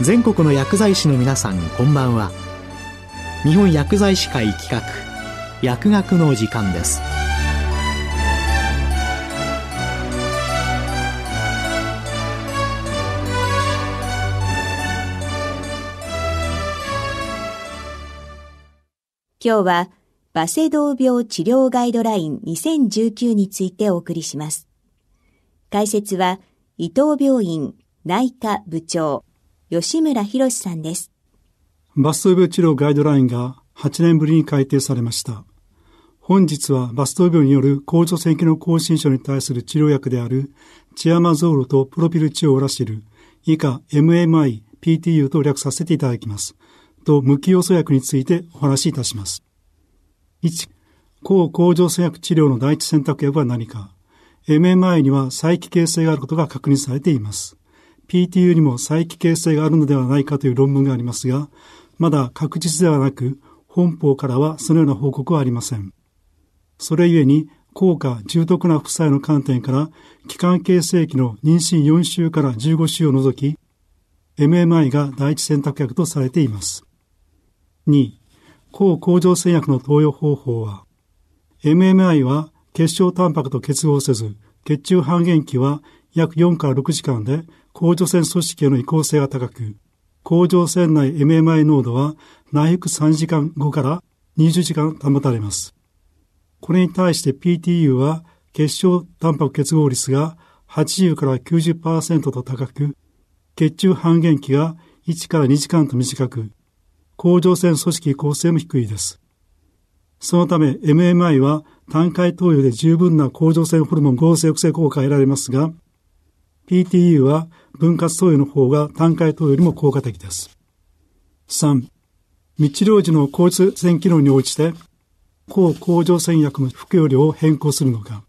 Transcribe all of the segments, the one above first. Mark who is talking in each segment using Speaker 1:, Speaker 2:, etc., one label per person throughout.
Speaker 1: 全国の薬剤師の皆さんこんばんは日本薬剤師会企画薬学の時間です
Speaker 2: 今日はバセドウ病治療ガイドライン2019についてお送りします。解説は伊藤病院内科部長吉村博さんです。
Speaker 3: バスト病治療ガイドラインが8年ぶりに改定されました。本日はバスト病による甲状腺機能亢進症に対する治療薬であるチアマゾールとプロピルチオーラシル、以下 MMI、PTU と略させていただきます。と無機要素薬についてお話しいたします。1、抗甲状腺薬治療の第一選択薬は何か ?MMI には再帰形成があることが確認されています。PTU にも再帰形成があるのではないかという論文がありますが、まだ確実ではなく、本邦からはそのような報告はありません。それゆえに、効果、重篤な副作用の観点から、期間形成期の妊娠4週から15週を除き、MMI が第一選択薬とされています。2、抗甲状腺薬の投与方法は、MMI は血小タンパクと結合せず、血中半減期は約4から6時間で甲状腺組織への移行性が高く、甲状腺内 MMI 濃度は内服3時間後から20時間保たれます。これに対して PTU は血小タンパク結合率が80から90%と高く、血中半減期が1から2時間と短く、甲状腺組織構成も低いです。そのため MMI は単回投与で十分な甲状腺ホルモン合成抑制効果が得られますが、PTU は分割投与の方が単回投与よりも効果的です。3、密療時の甲状腺機能に応じて、抗甲状腺薬の服用量を変更するのか、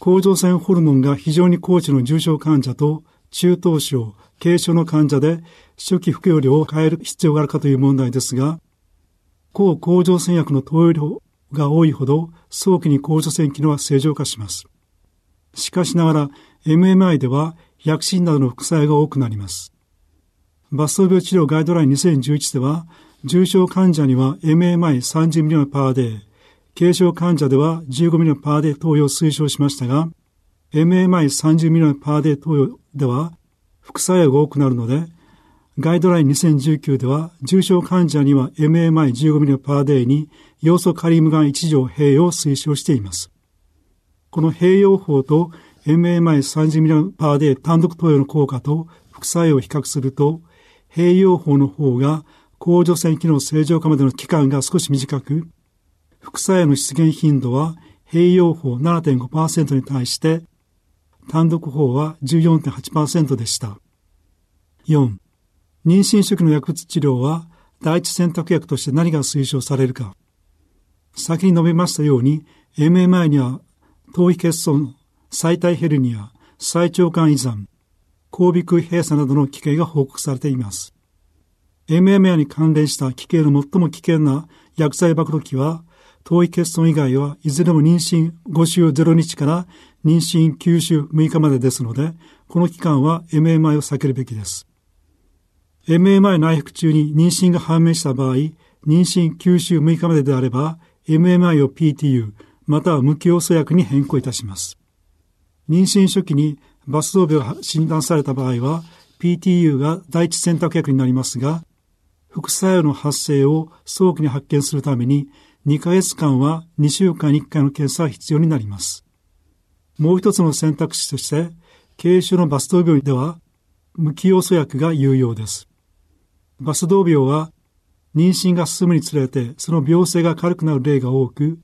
Speaker 3: 甲状腺ホルモンが非常に高値の重症患者と中等症、軽症の患者で初期服用量を変える必要があるかという問題ですが、抗甲状腺薬の投与量が多いほど早期に甲状腺機能は正常化します。しかしながら MMI では薬疹などの副作用が多くなります。バセドウ病治療ガイドライン2011では、重症患者には MMI30 ミリオンパーデー、軽症患者では15ミリオンパーデー投与を推奨しましたが、MMI30 ミリオンパーデー投与では副作用が多くなるので、ガイドライン2019では、重症患者には MMI15 ミリパーデーに要素カリウムガン1錠併用を推奨しています。この併用法と MMI30 ミリパーデー単独投与の効果と副作用を比較すると、併用法の方が甲状腺機能正常化までの期間が少し短く、副作用の出現頻度は併用法7.5%に対して単独法は14.8%でした。4. 妊娠初期の薬物治療は第一選択薬として何が推奨されるか。先に述べましたように、MMI には頭皮欠損、最体ヘルニア、最腸管依存、交尾腔閉鎖などの危険が報告されています。MMI に関連した危険の最も危険な薬剤暴露期は、頭皮欠損以外はいずれも妊娠5週0日から妊娠9週6日までですので、この期間は MMI を避けるべきです。MMI 内服中に妊娠が判明した場合、妊娠9週6日までであれば、MMI を PTU、または無機要素薬に変更いたします。妊娠初期にバスド病が診断された場合は、PTU が第一選択薬になりますが、副作用の発生を早期に発見するために、2ヶ月間は2週間に1回の検査が必要になります。もう一つの選択肢として、軽症のバスト病では、無機要素薬が有用です。バスド病は、妊娠が進むにつれて、その病性が軽くなる例が多く、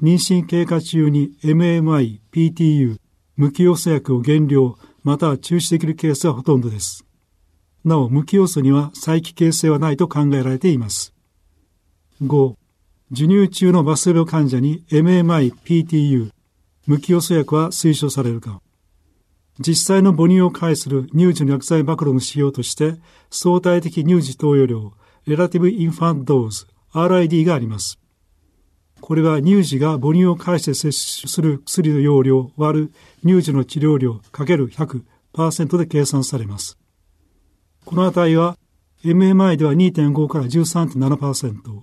Speaker 3: 妊娠経過中に MMI、PTU、無機要素薬を減量、または中止できるケースはほとんどです。なお、無機要素には再帰形成はないと考えられています。5、授乳中のバス病患者に MMI、PTU、無機要素薬は推奨されるか実際の母乳を介する乳児の薬剤暴露の使用として、相対的乳児投与量、レラティブインファントドーズ、RID があります。これは乳児が母乳を介して摂取する薬の容量割る乳児の治療量かける100%で計算されます。この値は MMI では2.5から13.7%、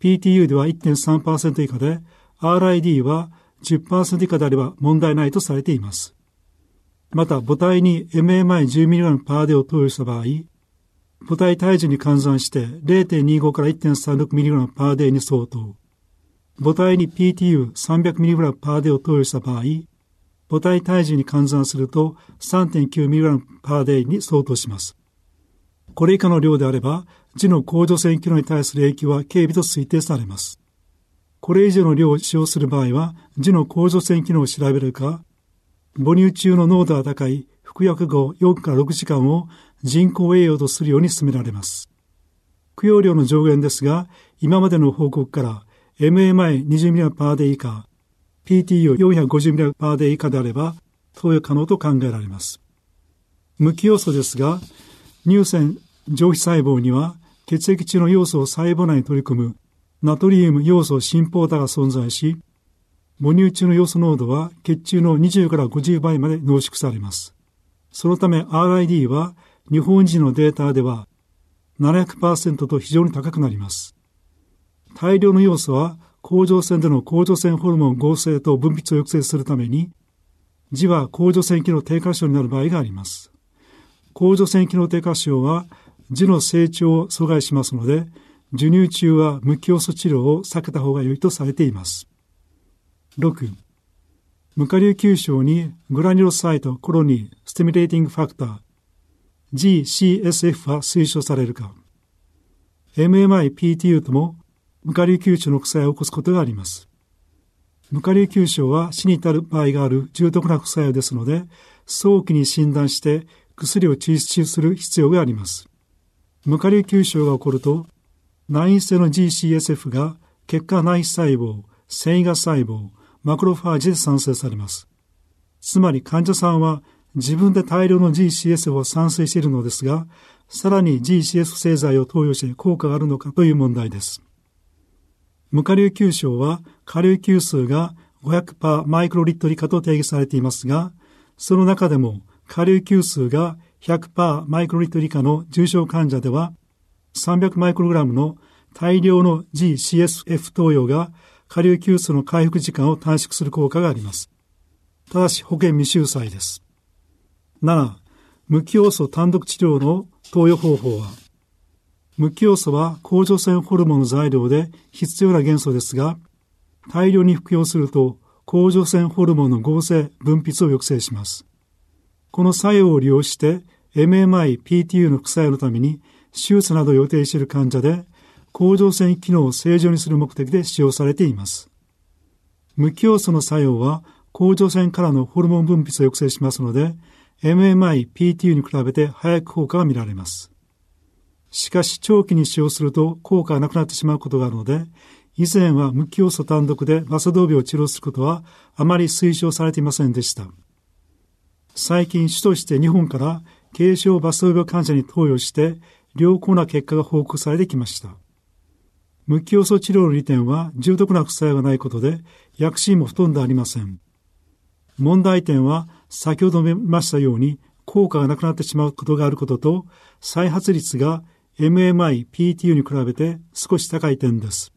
Speaker 3: PTU では1.3%以下で、RID は10%以下であれば問題ないとされています。また、母体に MMI10mg パーデを投与した場合、母体体重に換算して0.25から 1.36mg パーデに相当。母体に PTU300mg パーデを投与した場合、母体体重に換算すると 3.9mg パーデに相当します。これ以下の量であれば、字の甲状腺機能に対する影響は軽微と推定されます。これ以上の量を使用する場合は、字の甲状腺機能を調べるか、母乳中の濃度が高い服薬後4から6時間を人工栄養とするように進められます。供養量の上限ですが、今までの報告から MMI20mg パーデ以下、PTU450mg パーデ以下であれば、投与可能と考えられます。無機要素ですが、乳腺上皮細胞には血液中の要素を細胞内に取り込むナトリウム要素浸透多が存在し、母乳中の要素濃度は血中の20から50倍まで濃縮されます。そのため RID は日本人のデータでは700%と非常に高くなります。大量の要素は甲状腺での甲状腺ホルモン合成と分泌を抑制するために、痔は甲状腺機能低下症になる場合があります。甲状腺機能低下症は痔の成長を阻害しますので、授乳中は無機要素治療を避けた方が良いとされています。6. 無下流球症にグラニュロサイトコロニーステミュレーティングファクター GCSF は推奨されるか MMI-PTU とも無下流球症の副作用を起こすことがあります。無下流球症は死に至る場合がある重篤な副作用ですので、早期に診断して薬を抽出する必要があります。無下流球症が起こると、内因性の GCSF が血管内皮細胞、繊維が細胞、マクロファージで産生されます。つまり患者さんは自分で大量の GCSF を産生しているのですが、さらに GCS 製剤を投与して効果があるのかという問題です。無下流球症は下流球数が500パーマイクロリットル以下と定義されていますが、その中でも下流球数が100パーマイクロリットル以下の重症患者では、300マイクログラムの大量の GCSF 投与が下流球数の回復時間を短縮する効果があります。ただし保険未収載です。7、無機要素単独治療の投与方法は、無機要素は甲状腺ホルモンの材料で必要な元素ですが、大量に服用すると甲状腺ホルモンの合成分泌を抑制します。この作用を利用して MMI、PTU の副作用のために手術などを予定している患者で甲状腺機能を正常にする目的で使用されています。無機要素の作用は甲状腺からのホルモン分泌を抑制しますので、MMI、PTU に比べて早く効果が見られます。しかし長期に使用すると効果がなくなってしまうことがあるので、以前は無機要素単独でバソドー病を治療することはあまり推奨されていませんでした。最近主として日本から軽症バソドー病患者に投与して良好な結果が報告されてきました。無機要素治療の利点は重篤な副作用がないことで薬品もほとんどありません。問題点は先ほど述べましたように効果がなくなってしまうことがあることと再発率が MMI、PTU に比べて少し高い点です。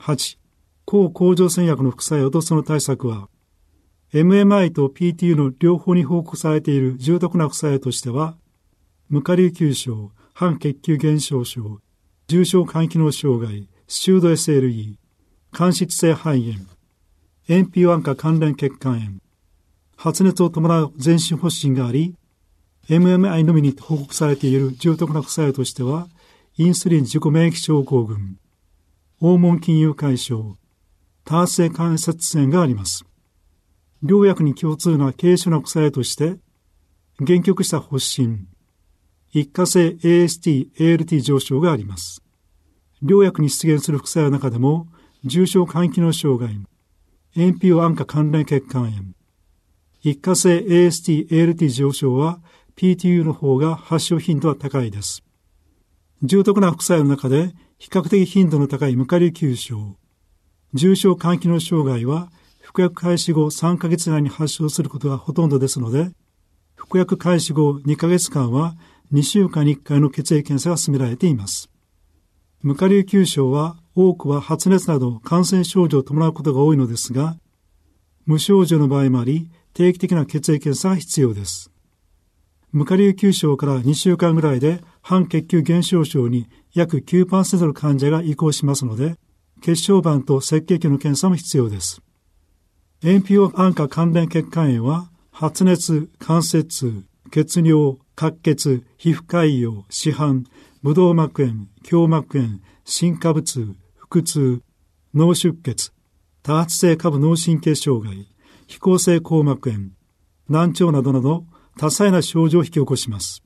Speaker 3: 8. 抗甲状腺薬の副作用とその対策は MMI と PTU の両方に報告されている重篤な副作用としては無下流球症、半血球減少症、重症肝機能障害、周度 SLE、間質性肺炎、NP1 化関連血管炎、発熱を伴う全身発疹があり、MMI のみに報告されている重篤な副作用としては、インスリン自己免疫症候群、黄門金融解消、多発性関節炎があります。両薬に共通な軽症な副作用として、限局した発疹、一過性 AST、ALT 上昇があります。両薬に出現する副作用の中でも、重症肝機能障害、NPO 安価関連血管炎、一過性 AST、ALT 上昇は PTU の方が発症頻度は高いです。重篤な副作用の中で比較的頻度の高い無下流球症、重症肝機能障害は服薬開始後3ヶ月内に発症することがほとんどですので、服薬開始後2ヶ月間は2週間に1回の血液検査が進められています。無下流球症は多くは発熱など感染症状を伴うことが多いのですが、無症状の場合もあり、定期的な血液検査が必要です。無下流球症から2週間ぐらいで半血球減少症に約9%の患者が移行しますので、血小板と赤血球の検査も必要です。塩皮を安価関連血管炎は、発熱、関節痛、血尿、滑血、皮膚潰瘍、市販、ブドウ膜炎、胸膜炎、心下部痛、腹痛、脳出血、多発性下部脳神経障害、非行性硬膜炎、難聴などなど多彩な症状を引き起こします。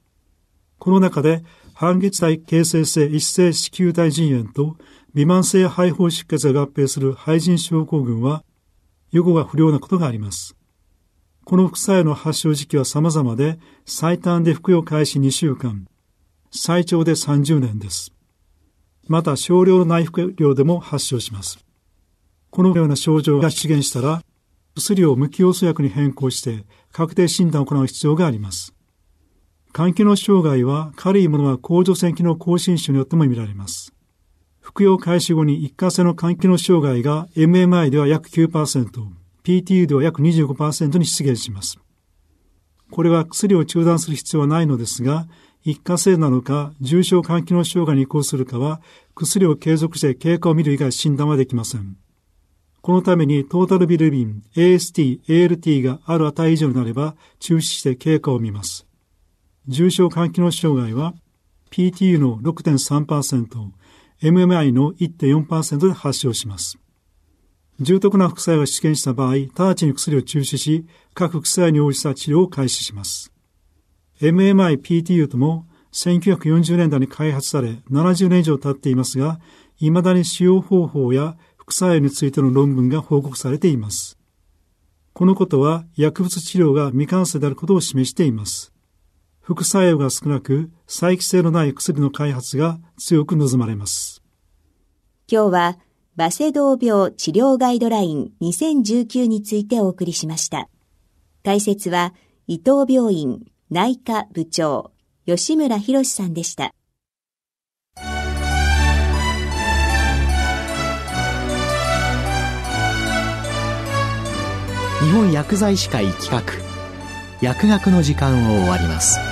Speaker 3: この中で、半月体形成性一性子宮体腎炎と微慢性肺胞出血が合併する肺腎症候群は、予後が不良なことがあります。この副作用の発症時期は様々で、最短で服用開始2週間、最長で30年です。また少量の内服量でも発症します。このような症状が出現したら、薬を無機要素薬に変更して確定診断を行う必要があります。肝機能障害は軽いものは甲状腺機能亢進症によっても見られます。服用開始後に一過性の肝機能障害が MMI では約9%、PTU では約25%に出現します。これは薬を中断する必要はないのですが、一過性なのか重症肝機能障害に移行するかは薬を継続して経過を見る以外診断はできません。このためにトータルビルビン、AST、ALT がある値以上になれば中止して経過を見ます。重症肝機能障害は PTU の6.3%、MMI の1.4%で発症します。重篤な副作用が出現した場合、直ちに薬を中止し、各副作用に応じた治療を開始します。MMI、PTU とも1940年代に開発され70年以上経っていますが、未だに使用方法や副作用についての論文が報告されています。このことは薬物治療が未完成であることを示しています。副作用が少なく、再帰性のない薬の開発が強く望まれます。
Speaker 2: 今日は、バセドウ病治療ガイドライン2019についてお送りしました。解説は、伊藤病院内科部長、吉村博さんでした。
Speaker 1: 本薬剤師会企画薬学の時間を終わります。